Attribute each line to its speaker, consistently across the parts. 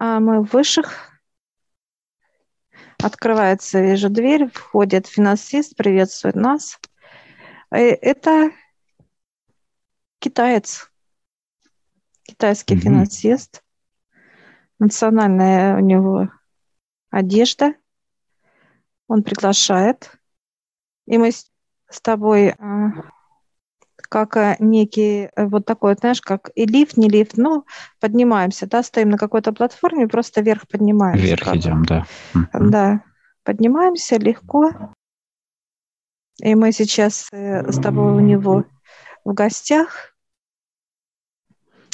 Speaker 1: А мы в высших. Открывается, вижу дверь, входит финансист, приветствует нас. Э, это китаец, китайский mm-hmm. финансист. Национальная у него одежда. Он приглашает. И мы с тобой а, как э, некий э, вот такой, знаешь, как и лифт, не лифт, ну, поднимаемся, да, стоим на какой-то платформе, просто вверх поднимаемся.
Speaker 2: Вверх как. идем, да.
Speaker 1: Да, поднимаемся легко. И мы сейчас э, с тобой у него в гостях.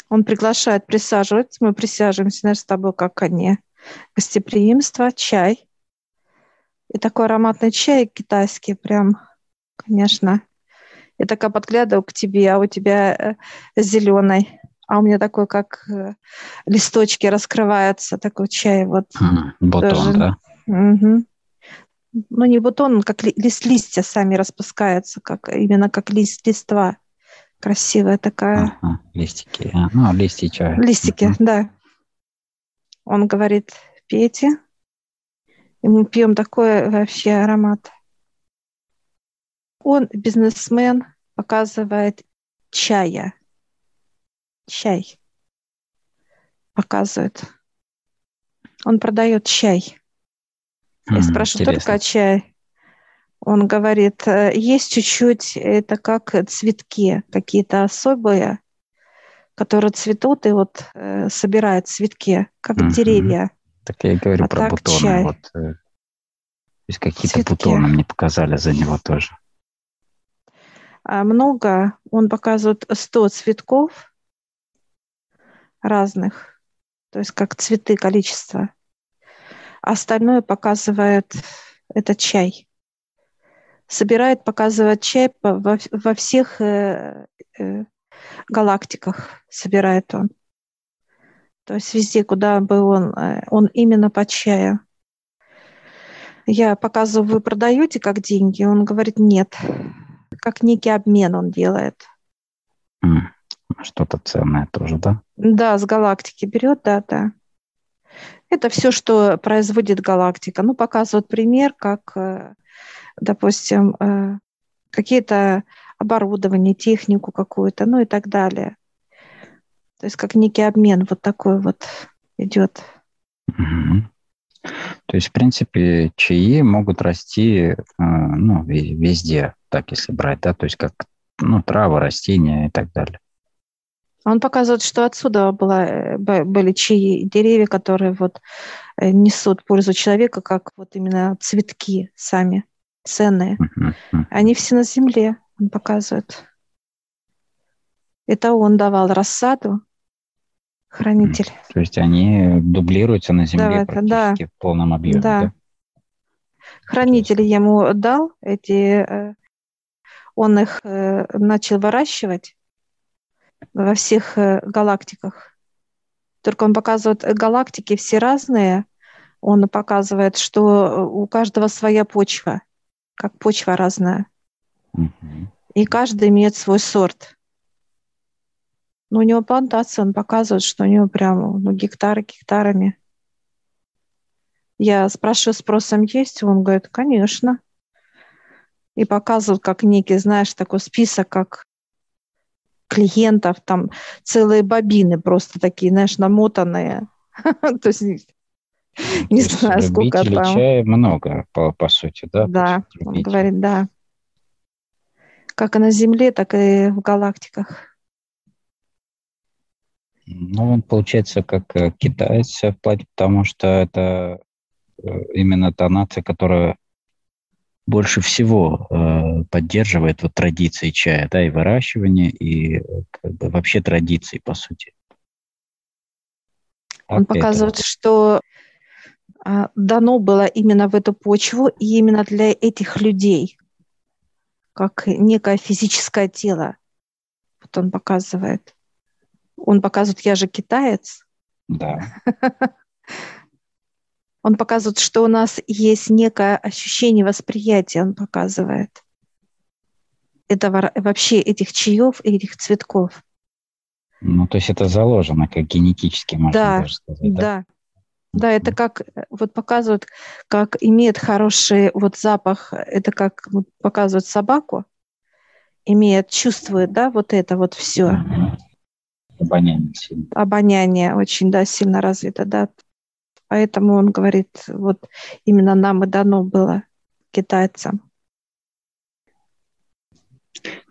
Speaker 1: Он приглашает присаживаться, мы присаживаемся, знаешь, с тобой как они. Гостеприимство, чай. И такой ароматный чай китайский, прям, конечно, я такая подглядываю к тебе, а у тебя э, зеленый, а у меня такой, как э, листочки раскрываются, такой чай вот.
Speaker 2: Mm, бутон, тоже. да?
Speaker 1: Угу. Ну, не бутон, как ли, лист, листья сами распускаются, как, именно как лист, листва. Красивая такая.
Speaker 2: Ага, листики. Ну, листья чая.
Speaker 1: Листики, угу. да. Он говорит, пейте. И мы пьем такой вообще аромат. Он бизнесмен, показывает чая. Чай. Показывает. Он продает чай. Я спрашиваю, интересно. только чай? Он говорит, «Э, есть чуть-чуть, это как цветки, какие-то особые, которые цветут и вот э, собирают цветки, как mm деревья.
Speaker 2: Так я и говорю а про бутоны. Чай. Вот, э, то есть какие-то бутоны мне показали за него тоже.
Speaker 1: А, много, он показывает 100 цветков разных, то есть как цветы, количество. Остальное показывает это чай. Собирает, показывает чай во, во всех э, э, галактиках, собирает он. То есть везде, куда бы он, э, он именно по чаю. Я показываю, вы продаете как деньги? Он говорит, нет как некий обмен он делает.
Speaker 2: Что-то ценное тоже, да?
Speaker 1: Да, с галактики берет, да, да. Это все, что производит галактика. Ну, показывают пример, как, э, допустим, э, какие-то оборудование, технику какую-то, ну и так далее. То есть как некий обмен вот такой вот идет.
Speaker 2: Угу. То есть, в принципе, чаи могут расти э, ну, везде, так если брать, да, то есть как ну, травы, растения и так далее.
Speaker 1: Он показывает, что отсюда была, э, были чаи, деревья, которые вот э, несут пользу человека, как вот именно цветки сами, ценные. Они все на земле, он показывает. Это он давал рассаду, хранитель.
Speaker 2: То есть они дублируются на земле да, практически да. в полном объеме, да? да?
Speaker 1: Хранитель ему дал эти, э, он их э, начал выращивать во всех э, галактиках. Только он показывает галактики все разные. Он показывает, что у каждого своя почва, как почва разная. Угу. И каждый имеет свой сорт. Но у него плантация, он показывает, что у него прям ну, гектары гектарами. Я спрашиваю, спросом есть? Он говорит, конечно. И показывают, как некий, знаешь, такой список, как клиентов, там целые бобины просто такие, знаешь, намотанные. То есть не знаю, сколько там.
Speaker 2: чая много, по, по сути, да?
Speaker 1: Да, он говорит, да. Как и на Земле, так и в галактиках.
Speaker 2: Ну, он получается как э, китаец в плане, потому что это э, именно та нация, которая больше всего э, поддерживает вот традиции чая, да, и выращивание, и как бы вообще традиции, по сути.
Speaker 1: Он как показывает, это? что э, дано было именно в эту почву и именно для этих людей, как некое физическое тело. Вот он показывает. Он показывает, я же китаец.
Speaker 2: Да.
Speaker 1: Он показывает, что у нас есть некое ощущение восприятия, он показывает. Это вообще этих чаев и этих цветков.
Speaker 2: Ну, то есть это заложено как генетически, можно
Speaker 1: да,
Speaker 2: даже сказать.
Speaker 1: Да, Да, это как вот показывают, как имеет хороший вот запах, это как вот, показывают собаку, имеет, чувствует, да, вот это вот все.
Speaker 2: Обоняние сильно.
Speaker 1: Обоняние очень, да, сильно развито, да. Поэтому он говорит, вот именно нам и дано было китайцам.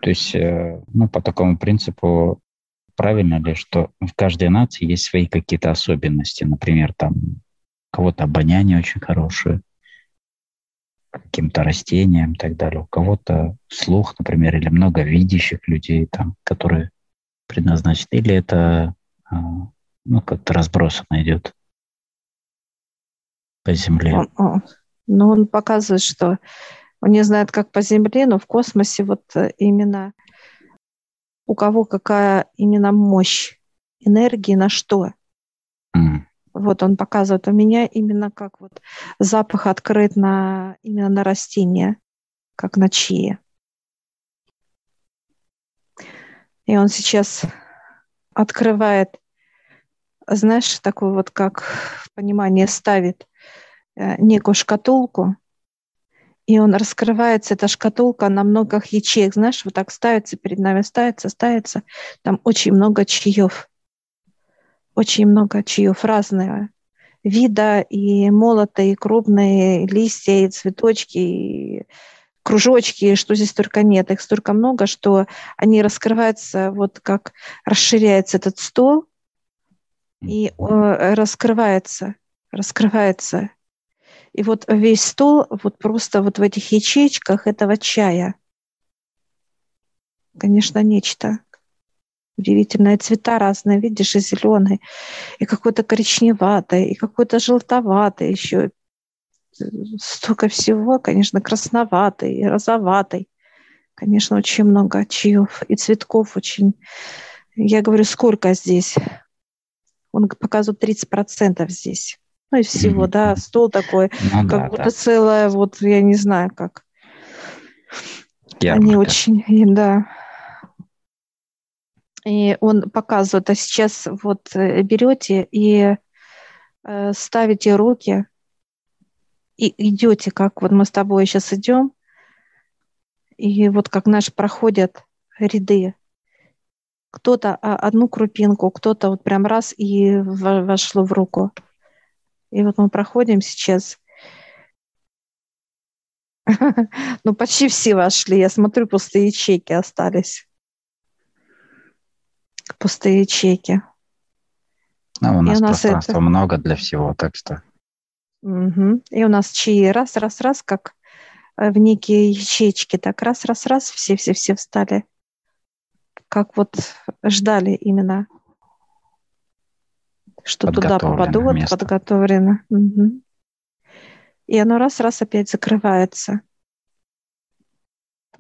Speaker 2: То есть, э, ну, по такому принципу, правильно ли, что в каждой нации есть свои какие-то особенности, например, там у кого-то обоняние очень хорошее, каким-то растениям и так далее, у кого-то слух, например, или много видящих людей, там, которые предназначены, или это а, ну, как-то разбросано идет по земле.
Speaker 1: Ну, он показывает, что он не знает, как по земле, но в космосе вот э, именно у кого какая именно мощь энергии на что. Mm. Вот он показывает у меня именно как вот запах открыт на именно на растения, как на чьи. И он сейчас открывает, знаешь, такой вот как понимание ставит э, некую шкатулку, и он раскрывается, эта шкатулка на много ячеек, знаешь, вот так ставится перед нами, ставится, ставится. Там очень много чаев. Очень много чаев разные вида, и молотые, и крупные, листья, и цветочки, и кружочки, что здесь только нет. Их столько много, что они раскрываются, вот как расширяется этот стол, и э, раскрывается, раскрывается и вот весь стол вот просто вот в этих ячейках этого чая. Конечно, нечто. Удивительные цвета разные, видишь, и зеленый, и какой-то коричневатый, и какой-то желтоватый еще. Столько всего, конечно, красноватый, и розоватый. Конечно, очень много чаев и цветков очень. Я говорю, сколько здесь? Он показывает 30% здесь ну, из всего, да, стол такой, ну, как да, будто да. целая, вот, я не знаю, как. Ярмарка. Они очень, да. И он показывает, а сейчас вот э, берете и э, ставите руки и идете, как вот мы с тобой сейчас идем, и вот как наши проходят ряды. Кто-то а, одну крупинку, кто-то вот прям раз и вошло в руку. И вот мы проходим сейчас. Ну, почти все вошли. Я смотрю, пустые ячейки остались. Пустые ячейки.
Speaker 2: Ну, у нас, у нас пространства это... много для всего, так что...
Speaker 1: Угу. И у нас чаи раз, раз, раз, как э, в некие ячейки, так раз, раз, раз, все-все-все встали. Как вот ждали именно что туда попадут, место. подготовлено. Угу. И оно раз-раз опять закрывается.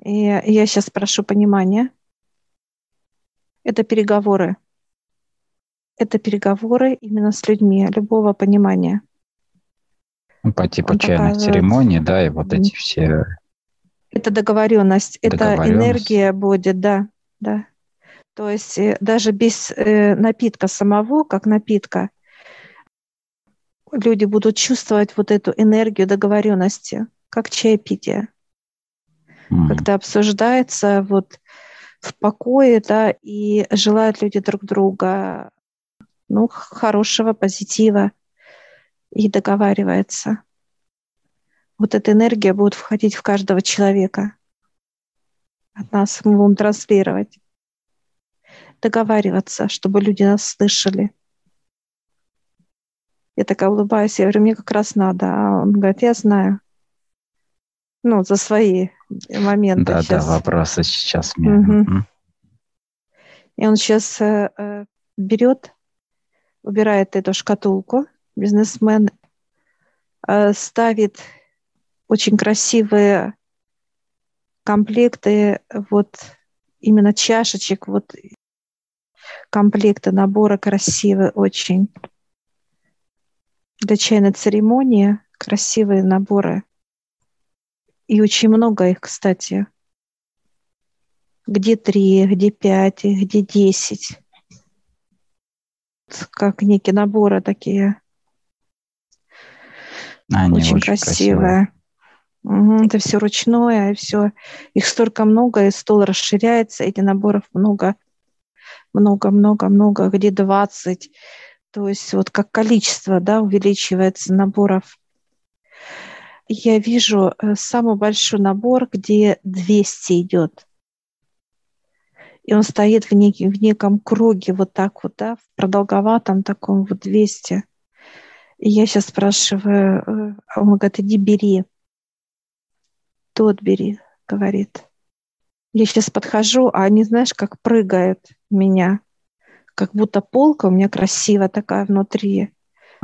Speaker 1: И я сейчас прошу понимания. Это переговоры. Это переговоры именно с людьми, любого понимания.
Speaker 2: Ну, по типу Он чайной показывает... церемонии, да, и вот эти все...
Speaker 1: Это договоренность, договоренность, это энергия будет, да, да. То есть э, даже без э, напитка самого, как напитка, люди будут чувствовать вот эту энергию договоренности, как чаепитие. Mm. Когда обсуждается вот в покое, да, и желают люди друг друга, ну, хорошего, позитива, и договаривается. Вот эта энергия будет входить в каждого человека. От нас мы будем транслировать договариваться, чтобы люди нас слышали. Я такая улыбаюсь, я говорю, мне как раз надо. А он говорит, я знаю. Ну, за свои моменты.
Speaker 2: Да, сейчас. да, вопросы сейчас. Угу.
Speaker 1: И он сейчас э, э, берет, убирает эту шкатулку, бизнесмен э, ставит очень красивые комплекты вот именно чашечек вот комплекты, наборы красивые очень. Для чайной церемонии красивые наборы. И очень много их, кстати. Где три, где пять, где десять. Как некие наборы такие. Они очень, очень красивые. красивые. Это все ручное, все. Их столько много, и стол расширяется, эти наборов много, много, много, много, где 20. То есть вот как количество, да, увеличивается наборов. Я вижу э, самый большой набор, где 200 идет и он стоит в, нек- в неком круге вот так вот, да, в продолговатом таком вот 200. И я сейчас спрашиваю, а он говорит, иди бери. Тот бери, говорит. Я сейчас подхожу, а они, знаешь, как прыгают меня. Как будто полка у меня красивая такая внутри.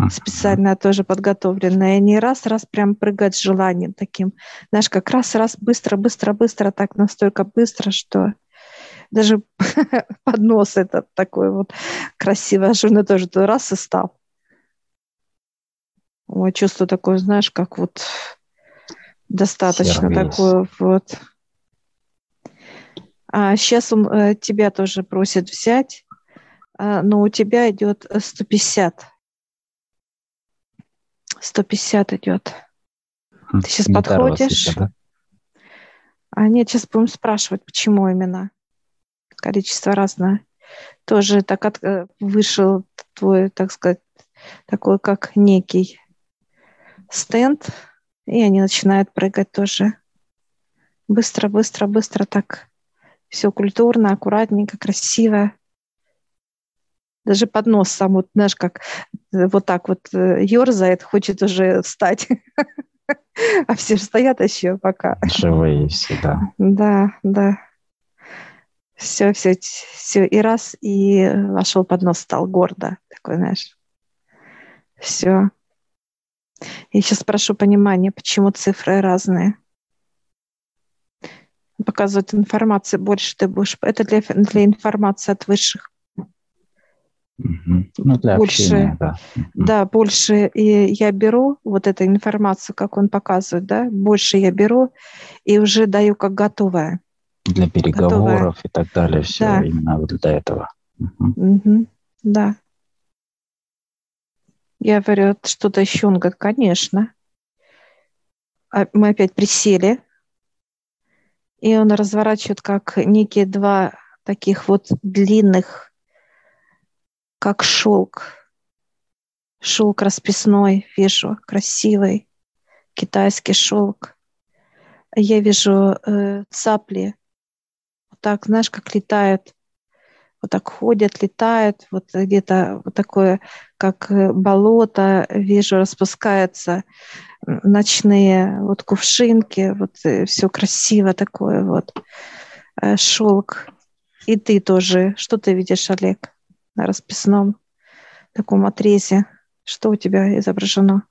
Speaker 1: Специально тоже подготовленная. И они раз-раз прям прыгают с желанием таким. Знаешь, как раз-раз быстро-быстро-быстро, так настолько быстро, что даже поднос этот такой вот красивый, аж он тоже раз и стал. Ой, чувство такое, знаешь, как вот достаточно Сервис. такое вот. А сейчас он э, тебя тоже просит взять, э, но у тебя идет 150. 150 идет. Ты сейчас Не подходишь. Еще, да? А нет, сейчас будем спрашивать, почему именно количество разное. Тоже так от, э, вышел твой, так сказать, такой как некий стенд, и они начинают прыгать тоже. Быстро, быстро, быстро так. Все культурно, аккуратненько, красиво. Даже поднос сам, вот, знаешь, как э, вот так вот ерзает, э, хочет уже встать. А все стоят еще пока.
Speaker 2: Живые всегда.
Speaker 1: Да, да все, все, все, и раз, и вошел под нос, стал гордо, такой, знаешь, все. И сейчас прошу понимания, почему цифры разные. Показывает информации больше ты будешь. Это для, для информации от высших.
Speaker 2: Ну, для
Speaker 1: больше,
Speaker 2: общения, да.
Speaker 1: Да, больше и я беру вот эту информацию, как он показывает, да, больше я беру и уже даю как готовое
Speaker 2: для переговоров готовая. и так далее. Все да. именно вот для этого.
Speaker 1: Угу. Угу. Да. Я говорю, что-то еще? Он говорит, конечно. А мы опять присели, и он разворачивает как некие два таких вот длинных, как шелк. Шелк расписной, вижу, красивый, китайский шелк. Я вижу э, цапли так, знаешь, как летают, вот так ходят, летают, вот где-то вот такое, как э, болото, вижу, распускаются ночные вот кувшинки, вот э, все красиво такое вот, э, шелк. И ты тоже, что ты видишь, Олег, на расписном таком отрезе? Что у тебя изображено?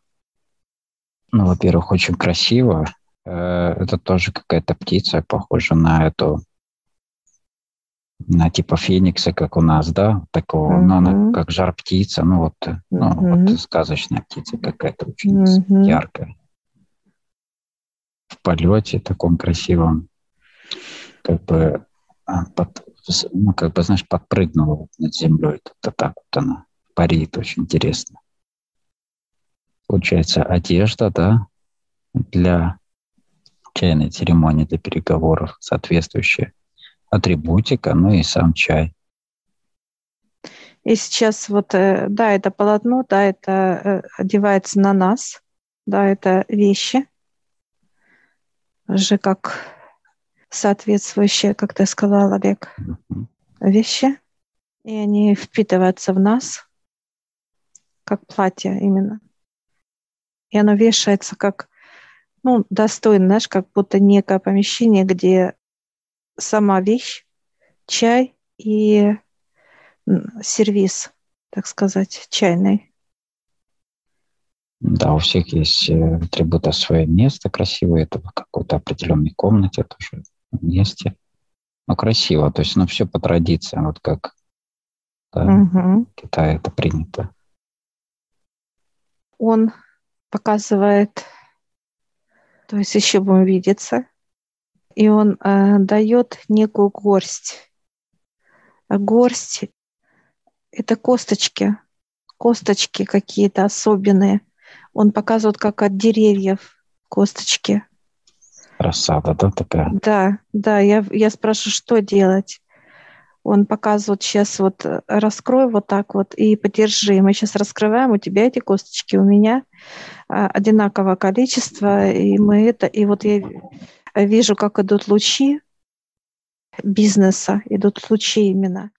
Speaker 2: Ну, во-первых, очень красиво. Это тоже какая-то птица, похожа на эту на типа феникса, как у нас, да, такого, uh-huh. но она как жар птица, ну вот, uh-huh. ну, вот сказочная птица какая-то очень uh-huh. яркая. В полете таком красивом, как бы, а, под, ну, как бы, знаешь, подпрыгнула вот над землей. Это так вот она парит, очень интересно. Получается, одежда, да, для чайной церемонии, для переговоров соответствующая атрибутика, ну и сам чай.
Speaker 1: И сейчас вот, э, да, это полотно, да, это э, одевается на нас, да, это вещи, же как соответствующие, как ты сказал, Олег, вещи, и они впитываются в нас, как платье именно. И оно вешается как, ну, достойно, знаешь, как будто некое помещение, где сама вещь, чай и сервис, так сказать, чайный.
Speaker 2: Да, у всех есть э, атрибуты свое место красивое, это в какой-то определенной комнате тоже месте. Ну, красиво, то есть, ну, все по традициям, вот как да, угу. в Китае это принято.
Speaker 1: Он показывает, то есть еще будем видеться, и он э, дает некую горсть. А горсть – это косточки, косточки какие-то особенные. Он показывает, как от деревьев косточки.
Speaker 2: Рассада, да, такая?
Speaker 1: Да, да, я, я спрашиваю, что делать. Он показывает сейчас вот э, раскрой вот так вот и подержи. Мы сейчас раскрываем, у тебя эти косточки, у меня а, одинаковое количество, и мы это, и вот я вижу, как идут лучи бизнеса, идут лучи именно.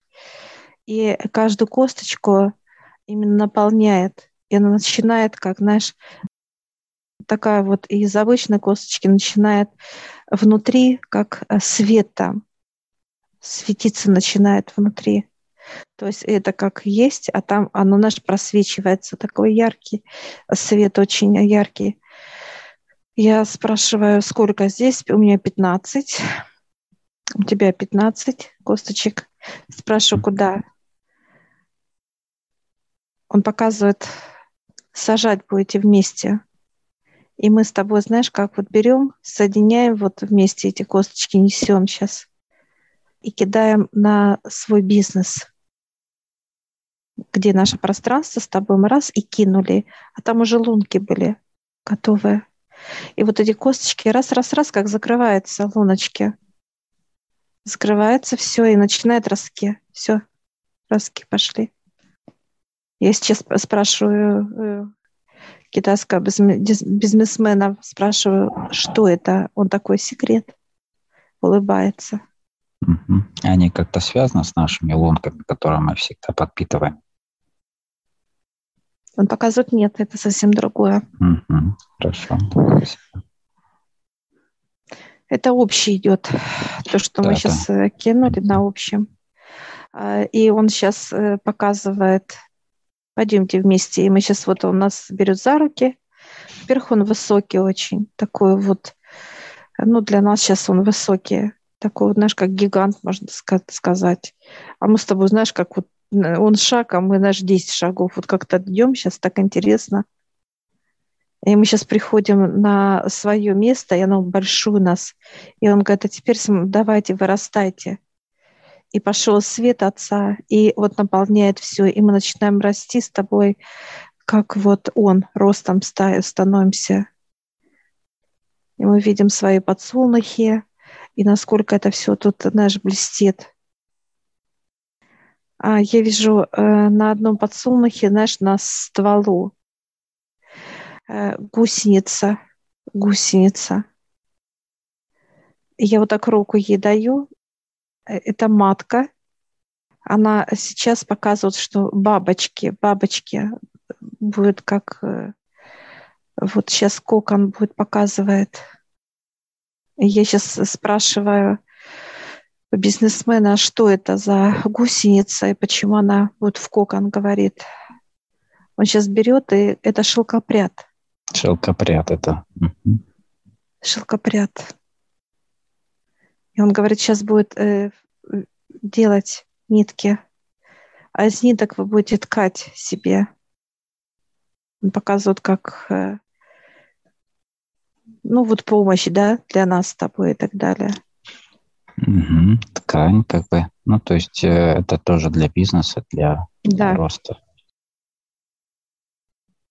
Speaker 1: И каждую косточку именно наполняет. И она начинает, как, знаешь, такая вот из обычной косточки начинает внутри, как э, свет там, светиться начинает внутри. То есть это как есть, а там оно наш просвечивается, такой яркий свет, очень яркий. Я спрашиваю, сколько здесь? У меня 15. У тебя 15 косточек. Спрашиваю, куда? Он показывает, сажать будете вместе. И мы с тобой, знаешь, как вот берем, соединяем вот вместе эти косточки, несем сейчас и кидаем на свой бизнес, где наше пространство с тобой мы раз и кинули, а там уже лунки были готовые. И вот эти косточки раз-раз-раз, как закрываются луночки. Закрывается все и начинает ростки. Все, ростки пошли. Я сейчас спрашиваю э, китайского бизнесмена, спрашиваю, что это? Он такой секрет, улыбается.
Speaker 2: Угу. Они как-то связаны с нашими лунками, которые мы всегда подпитываем?
Speaker 1: Он показывает, нет, это совсем другое.
Speaker 2: Угу. Хорошо.
Speaker 1: Это общий идет. То, что да, мы сейчас да. Э, кинули на общем. А, и он сейчас э, показывает, пойдемте вместе. И мы сейчас вот он нас берет за руки. Вверх он высокий очень, такой вот, ну для нас сейчас он высокий такой вот, знаешь, как гигант, можно сказать. А мы с тобой, знаешь, как вот он шаг, а мы, знаешь, 10 шагов. Вот как-то идем сейчас, так интересно. И мы сейчас приходим на свое место, и оно большое у нас. И он говорит, а теперь давайте, вырастайте. И пошел свет Отца, и вот наполняет все. И мы начинаем расти с тобой, как вот он, ростом становимся. И мы видим свои подсолнухи, и насколько это все тут, знаешь, блестит. А я вижу э, на одном подсолнухе, знаешь, на стволу э, гусеница, гусеница. Я вот так руку ей даю. Э, это матка. Она сейчас показывает, что бабочки, бабочки будет как... Вот сейчас кокон будет показывает – я сейчас спрашиваю бизнесмена, что это за гусеница и почему она вот в кокон говорит. Он сейчас берет, и это шелкопряд.
Speaker 2: Шелкопряд это.
Speaker 1: Шелкопряд. И он говорит, сейчас будет э, делать нитки, а из ниток вы будете ткать себе. Он показывает, как э, ну вот помощь, да, для нас с тобой и так далее.
Speaker 2: Угу. Ткань, как бы. Ну, то есть э, это тоже для бизнеса, для, да. роста.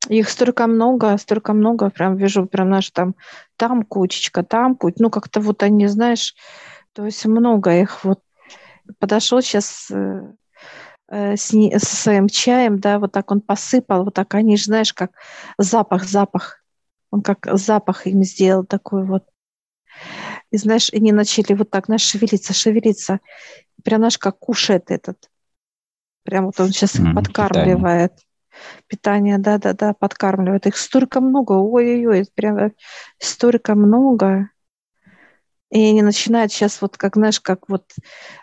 Speaker 1: Их столько много, столько много, прям вижу, прям наш там, там кучечка, там куча, ну как-то вот они, знаешь, то есть много их вот. Подошел сейчас э, э, с, не, с своим чаем, да, вот так он посыпал, вот так они же, знаешь, как запах, запах он как запах им сделал такой вот. И знаешь, они начали вот так, знаешь, шевелиться, шевелиться. Прям, знаешь, как кушает этот. Прям вот он сейчас их подкармливает. Питание, да-да-да, подкармливает. Их столько много, ой-ой-ой, прям столько много. И они начинают сейчас вот, как, знаешь, как вот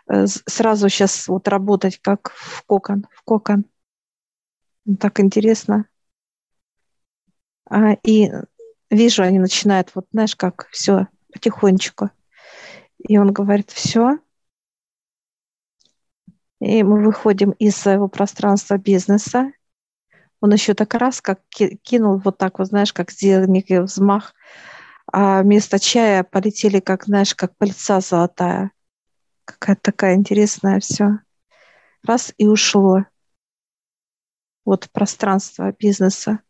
Speaker 1: э, сразу сейчас вот работать, как в кокон, в кокон. Так интересно. А, и вижу, они начинают, вот знаешь, как все потихонечку. И он говорит, все. И мы выходим из своего пространства бизнеса. Он еще так раз, как кинул вот так вот, знаешь, как сделал некий взмах, а вместо чая полетели, как, знаешь, как пыльца золотая. Какая-то такая интересная все. Раз и ушло. Вот пространство бизнеса.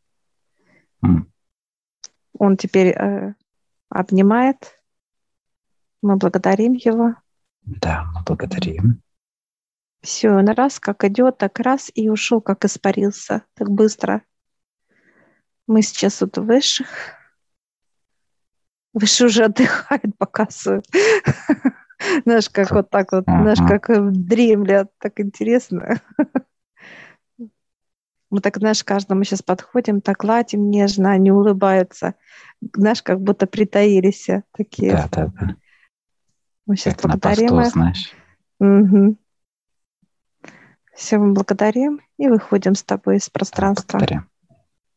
Speaker 2: М.
Speaker 1: Он теперь э, обнимает. Мы благодарим его.
Speaker 2: Да, мы благодарим.
Speaker 1: Все, он раз как идет, так раз и ушел, как испарился, так быстро. Мы сейчас вот высших. Выше уже отдыхает, показывают. Знаешь, как вот так вот, знаешь, как дремлят, так интересно. Мы так, знаешь, каждому сейчас подходим, так гладим нежно, они улыбаются. Знаешь, как будто притаились такие.
Speaker 2: Да, да, да.
Speaker 1: Мы сейчас
Speaker 2: Как на
Speaker 1: благодарим
Speaker 2: посту,
Speaker 1: их.
Speaker 2: знаешь.
Speaker 1: Мгм. Все, мы благодарим и выходим с тобой из пространства.
Speaker 2: Благодарим.